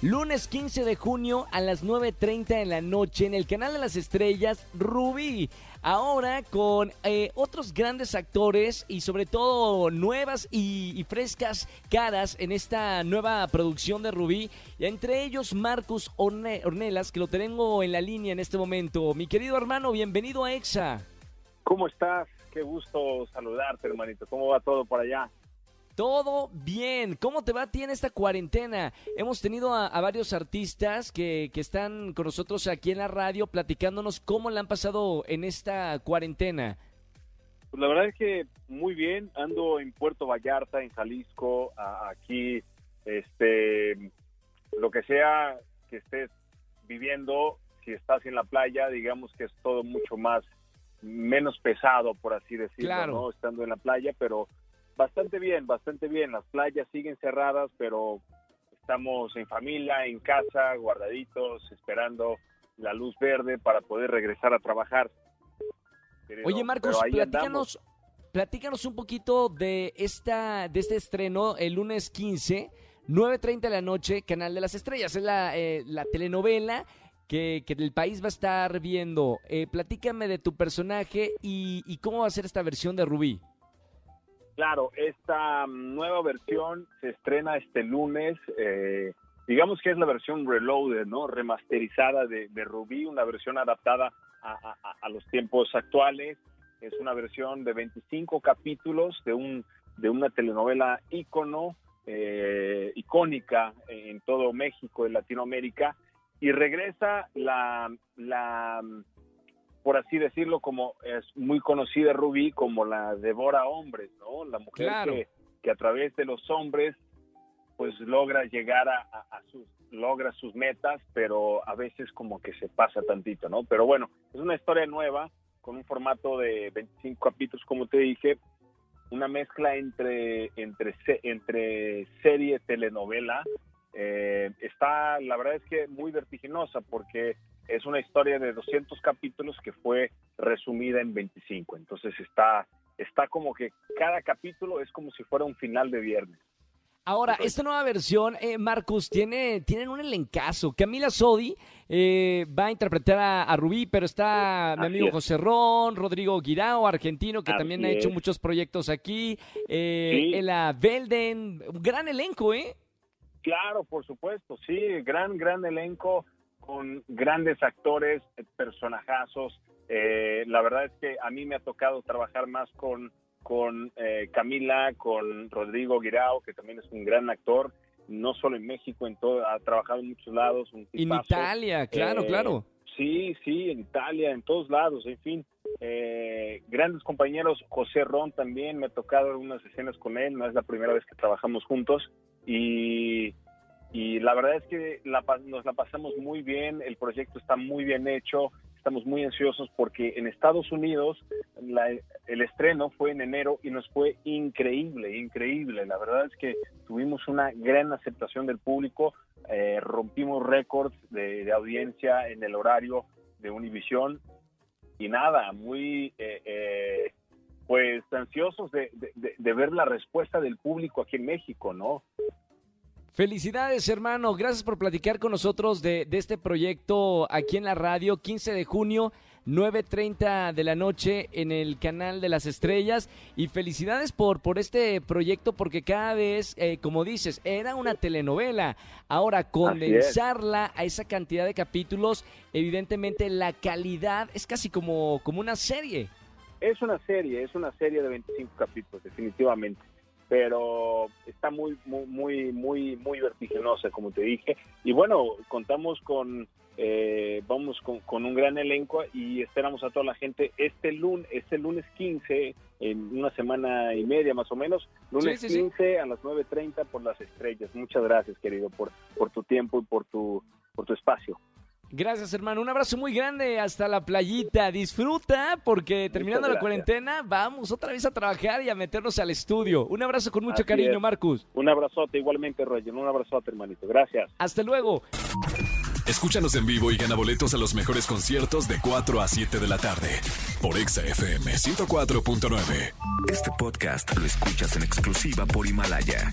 Lunes 15 de junio a las 9.30 de la noche en el canal de las estrellas Rubí. Ahora con eh, otros grandes actores y sobre todo nuevas y, y frescas caras en esta nueva producción de Rubí. Y entre ellos Marcus Orne- Ornelas, que lo tengo en la línea en este momento. Mi querido hermano, bienvenido a EXA. ¿Cómo estás? Qué gusto saludarte, hermanito. ¿Cómo va todo por allá? Todo bien. ¿Cómo te va a ti en esta cuarentena? Hemos tenido a, a varios artistas que, que están con nosotros aquí en la radio platicándonos cómo le han pasado en esta cuarentena. Pues la verdad es que muy bien. Ando en Puerto Vallarta, en Jalisco, aquí, este, lo que sea que estés viviendo, si estás en la playa, digamos que es todo mucho más, menos pesado, por así decirlo, Claro. ¿no? Estando en la playa, pero bastante bien, bastante bien. Las playas siguen cerradas, pero estamos en familia, en casa, guardaditos, esperando la luz verde para poder regresar a trabajar. Oye, Marcos, platícanos, platícanos un poquito de esta, de este estreno el lunes 15, 9.30 de la noche, Canal de las Estrellas. Es la, eh, la telenovela que, que el país va a estar viendo. Eh, platícame de tu personaje y, y cómo va a ser esta versión de Rubí. Claro, esta mm, nueva versión se estrena este lunes. eh, digamos que es la versión reloaded, ¿no? Remasterizada de, de Rubí, una versión adaptada a, los tiempos actuales. Es una versión de 25 capítulos de un de una telenovela ícono, eh, icónica en todo México y Latinoamérica. Y regresa la, la por así decirlo, como es muy conocida Rubí como la devora hombres, ¿no? La mujer Claro. que, que a través de los hombres pues logra llegar a, a- a sus logra sus metas, pero a veces como que se pasa tantito, ¿no? Pero bueno, es una historia nueva con un formato de 25 capítulos, como te dije, una mezcla entre entre entre serie telenovela. Eh, está, la verdad es que muy vertiginosa porque es una historia de 200 capítulos que fue resumida en 25. Entonces está, está como que cada capítulo es como si fuera un final de viernes. Ahora, esta nueva versión, eh, Marcus, tiene, tienen un elencazo. Camila Sodi eh, va a interpretar a, a Rubí, pero está mi amigo es. José Ron, Rodrigo Guirao, argentino, que Así también ha hecho es. muchos proyectos aquí. Eh, Sí. Ela Belden, un gran elenco, ¿eh? Claro, por supuesto, sí, gran, gran elenco con grandes actores, eh, personajazos. Eh, la verdad es que a mí me ha tocado trabajar más con, con eh, Camila, con Rodrigo Guirao, que también es un gran actor, no solo en México, en todo, ha trabajado en muchos lados. Un En. Italia, claro, Eh, claro. Sí, sí, en Italia, en todos lados, en fin. Eh, grandes compañeros, José Ron también, me ha tocado algunas escenas con él, no es la primera vez que trabajamos juntos y, la verdad es que la nos la pasamos muy bien, el proyecto está muy bien hecho, estamos muy ansiosos porque en Estados Unidos la- el estreno fue en enero y nos fue increíble, increíble. La verdad es que tuvimos una gran aceptación del público, eh, rompimos récords de, audiencia en el horario de Univisión y nada, muy eh, eh, pues ansiosos de ver la respuesta del público aquí en México, ¿no? Felicidades, hermano. Gracias por platicar con nosotros de, de este proyecto aquí en la radio. 15 de junio, 9.30 de la noche en el canal de las estrellas. Y felicidades por, por este proyecto porque cada vez, eh, como dices, era una telenovela. Ahora, condensarla a esa cantidad de capítulos, evidentemente la calidad es casi como, como una serie. Es una serie, es una serie de 25 capítulos, definitivamente. Pero está muy, muy, muy, muy, muy vertiginosa, como te dije. Y bueno, contamos con, eh, vamos con, con un gran elenco y esperamos a toda la gente este lunes, este lunes 15, en una semana y media más o menos, lunes Sí, sí, sí. 15 a las 9.30 por las estrellas. Muchas gracias, querido, por, por tu tiempo y por tu, por tu espacio. Gracias, hermano. Un abrazo muy grande hasta la playita. Disfruta porque terminando la cuarentena vamos otra vez a trabajar y a meternos al estudio. Un abrazo con mucho Así cariño, es. Marcus. Un abrazote igualmente, Roger. Un abrazote, hermanito. Gracias. Hasta luego. Escúchanos en vivo y gana boletos a los mejores conciertos de 4 a 7 de la tarde por Exa FM 104.9. Este podcast lo escuchas en exclusiva por Himalaya.